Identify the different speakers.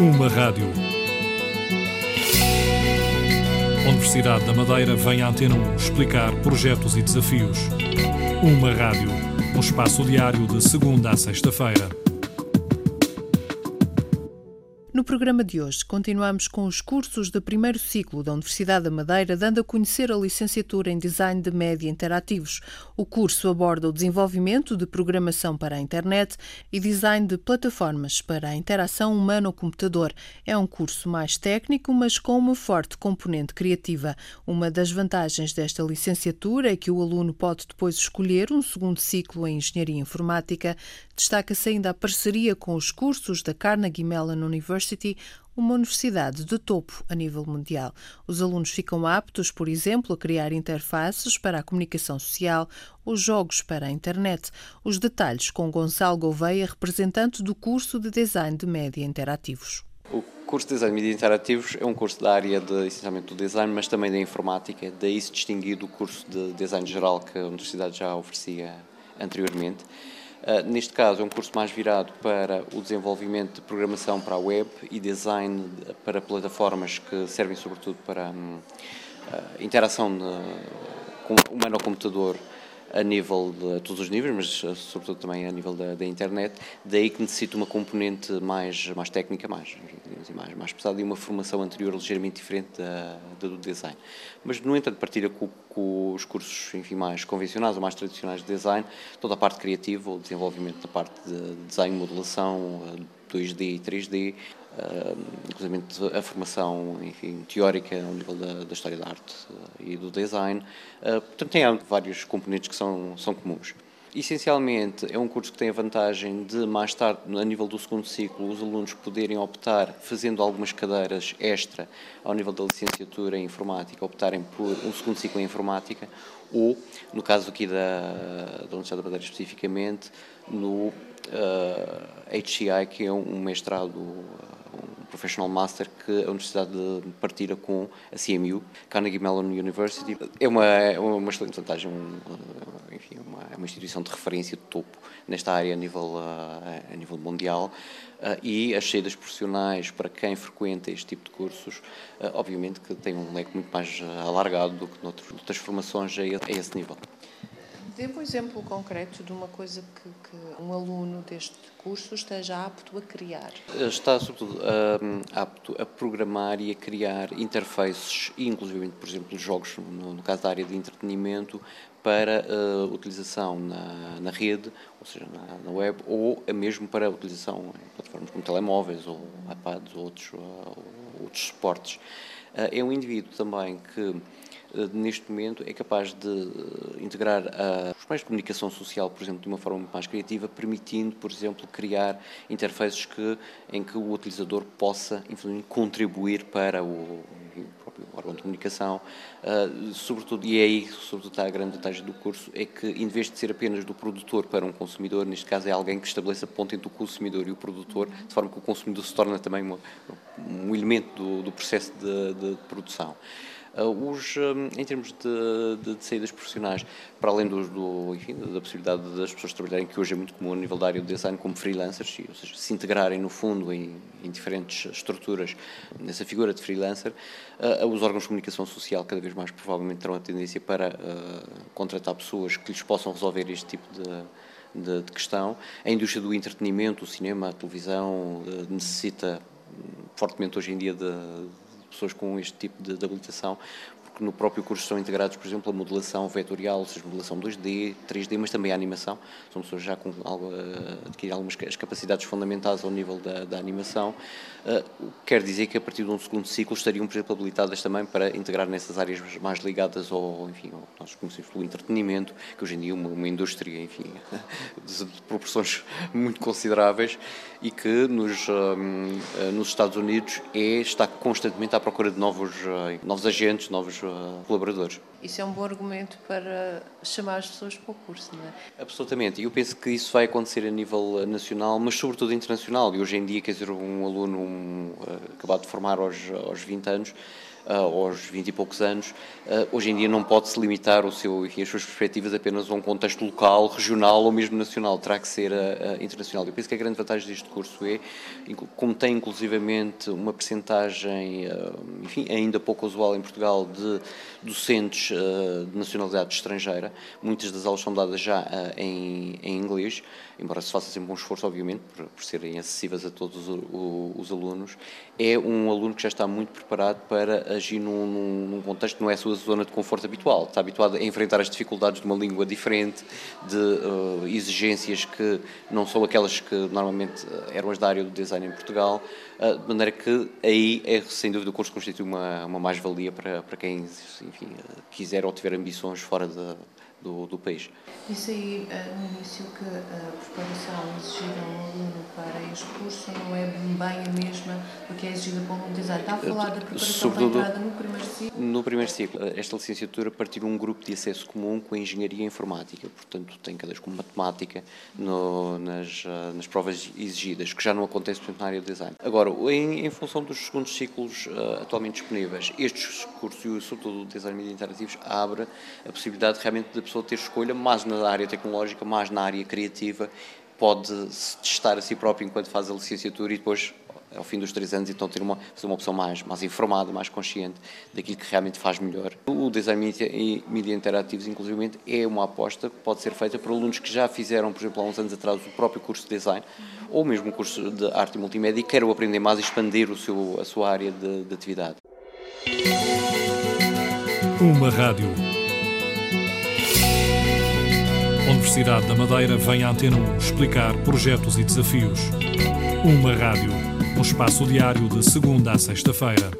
Speaker 1: Uma rádio. Universidade da Madeira vem à Antena 1 explicar projetos e desafios. Uma rádio. Um espaço diário de segunda a sexta-feira.
Speaker 2: No programa de hoje, continuamos com os cursos de primeiro ciclo da Universidade da Madeira, dando a conhecer a licenciatura em Design de Média Interativos. O curso aborda o desenvolvimento de programação para a internet e design de plataformas para a interação humano-computador. É um curso mais técnico, mas com uma forte componente criativa. Uma das vantagens desta licenciatura é que o aluno pode depois escolher um segundo ciclo em Engenharia Informática. Destaca-se ainda a parceria com os cursos da Carnegie Mellon University University, uma universidade de topo a nível mundial. Os alunos ficam aptos, por exemplo, a criar interfaces para a comunicação social ou jogos para a internet. Os detalhes com Gonçalo Gouveia, representante do curso de Design de Média Interativos.
Speaker 3: O curso de Design de Média Interativos é um curso da área de, essencialmente do design, mas também da informática, daí se distinguir do curso de design geral que a universidade já oferecia anteriormente. Uh, neste caso, é um curso mais virado para o desenvolvimento de programação para a web e design para plataformas que servem sobretudo para um, uh, interação humano-computador a nível de todos os níveis, mas eh, sobretudo também a nível da, da, internet, daí que necessita uma componente mais, mais técnica, mais, mais, mais pesada e uma formação anterior ligeiramente diferente da, da do design. Mas, no entanto, partilha com, com, os cursos enfim, mais convencionais ou mais tradicionais de design, toda a parte criativa, o desenvolvimento da parte de design, modelação, 2D e 3D, inclusive a formação enfim, teórica ao nível da, da história da arte uh, e do design. Uh, portanto, tem vários componentes que são, são comuns. Essencialmente, é um curso que tem a vantagem de, mais tarde, a nível do segundo ciclo, os alunos poderem optar, fazendo algumas cadeiras extra ao nível da licenciatura em informática, optarem por um segundo ciclo em informática, ou, no caso aqui da, da Universidade da Madeira especificamente, no uh, HCI, que é um mestrado Professional Master que a Universidade partilha com a CMU, Carnegie Mellon University. É uma, é uma excelente vantagem, um, enfim, uma, é uma instituição de referência de topo nesta área a nível, a, a nível mundial. Uh, e as saídas profissionais para quem frequenta este tipo de cursos, uh, obviamente que tem um leque muito mais alargado do que noutras formações a, a esse nível.
Speaker 2: Dê-me um exemplo concreto de uma coisa que, que, um aluno deste curso esteja apto a criar.
Speaker 3: Está, sobretudo, um, apto a programar e a criar interfaces, inclusive, por exemplo, jogos, no, no caso da área de entretenimento, para uh, utilização na, na, rede, ou seja, na, na, web, ou mesmo para utilização em plataformas como telemóveis, ou iPads, ou outros, outros suportes. Uh, é um indivíduo também que eh, neste momento é capaz de eh, integrar os meios de comunicação social, por exemplo, de uma forma mais criativa, permitindo, por exemplo, criar interfaces que, em que o utilizador possa contribuir para o, próprio órgão de comunicação, sobretudo, e é aí sobretudo está a grande vantagem do curso, é que em vez de ser apenas do produtor para um consumidor, neste caso é alguém que estabeleça a ponte entre o consumidor e o produtor, de forma que o consumidor se torna também um elemento do, do processo de, de produção. Uh, os, um, em termos de, de, de, saídas profissionais, para além do, do, enfim, da possibilidade das pessoas trabalharem, que hoje é muito comum a nível da área do design, como freelancers, ou seja, se integrarem no fundo em, em diferentes estruturas nessa figura de freelancer, uh, os órgãos de comunicação social cada vez mais provavelmente terão a tendência para uh, contratar pessoas que lhes possam resolver este tipo de, de, de, questão. A indústria do entretenimento, o cinema, a televisão, necessita fortemente hoje em dia de pessoas com este tipo de, de habilitação, porque no próprio curso estão integrados, por exemplo, a modelação vetorial, ou seja, modelação 2D, 3D, mas também a animação. São pessoas já com algo, eh, adquirir algumas as capacidades fundamentais ao nível da, da animação. Uh, quer dizer que a partir de um segundo ciclo estariam, por exemplo, habilitadas também para integrar nessas áreas mais ligadas ao, enfim, ao, nós conhecemos pelo entretenimento, que hoje em dia é uma, uma indústria, enfim, de, de, proporções muito consideráveis e que nos, um, eh, nos Estados Unidos é, está constantemente à procura de novos, novos agentes, novos colaboradores.
Speaker 2: Isso é um bom argumento para chamar as pessoas para o curso, não é?
Speaker 3: Absolutamente. E eu penso que isso vai acontecer a nível nacional, mas sobretudo internacional. E hoje em dia, quer dizer, um aluno um, acabado de formar aos, aos 20 anos, aos 20 e poucos anos, hoje em dia não pode se limitar o seu, enfim, as suas perspectivas apenas a um contexto local, regional ou mesmo nacional, terá que ser internacional. Eu penso que a grande vantagem deste curso é, como tem inclusivamente uma percentagem, enfim, ainda pouco usual em Portugal, de docentes de nacionalidade estrangeira, muitas das aulas são dadas já em, em inglês, embora se faça sempre um esforço, obviamente, por, por serem acessíveis a todos os, os, alunos, é um aluno que já está muito preparado para agir num, num, contexto não é a sua zona de conforto habitual, está habituado a enfrentar as dificuldades de uma língua diferente, de uh, exigências que não são aquelas que normalmente eh, eram as da área do design em Portugal, uh, de maneira que aí é sem dúvida o curso constitui uma, uma mais-valia para, para quem enfim, quiser ou tiver ambições fora de, do, do país.
Speaker 2: Disse aí uh, no início que a preparação exigida a um aluno para este curso não é bem a mesma do que é exigida para um aluno design. Está a falar da preparação Sobretudo, entrada no primeiro ciclo?
Speaker 3: No primeiro ciclo. Esta licenciatura partiu de um grupo de acesso comum com a engenharia informática, portanto tem cadeiras como matemática no, nas, uh, nas provas exigidas, que já não acontece na área do design. Agora, em, em função dos segundos ciclos uh, atualmente disponíveis, estes cursos, e sobretudo o design de interativos, abre a possibilidade realmente de pessoa ter escolha mais na área tecnológica, mais na área criativa, pode se testar a si próprio enquanto faz a licenciatura e depois ao fim dos três anos, então ter uma, fazer uma opção mais, mais informada, mais consciente daquilo que realmente faz melhor. O design e mídia interativos, inclusive, é uma aposta que pode ser feita por alunos que já fizeram, por exemplo, há uns anos atrás, o próprio curso de design ou mesmo o curso de arte e multimédia e queiram aprender mais e expandir o seu, a sua área de, de atividade.
Speaker 1: Uma rádio Universidade da Madeira vem à Antena 1 explicar projetos e desafios. Uma rádio, um espaço diário de segunda a sexta-feira.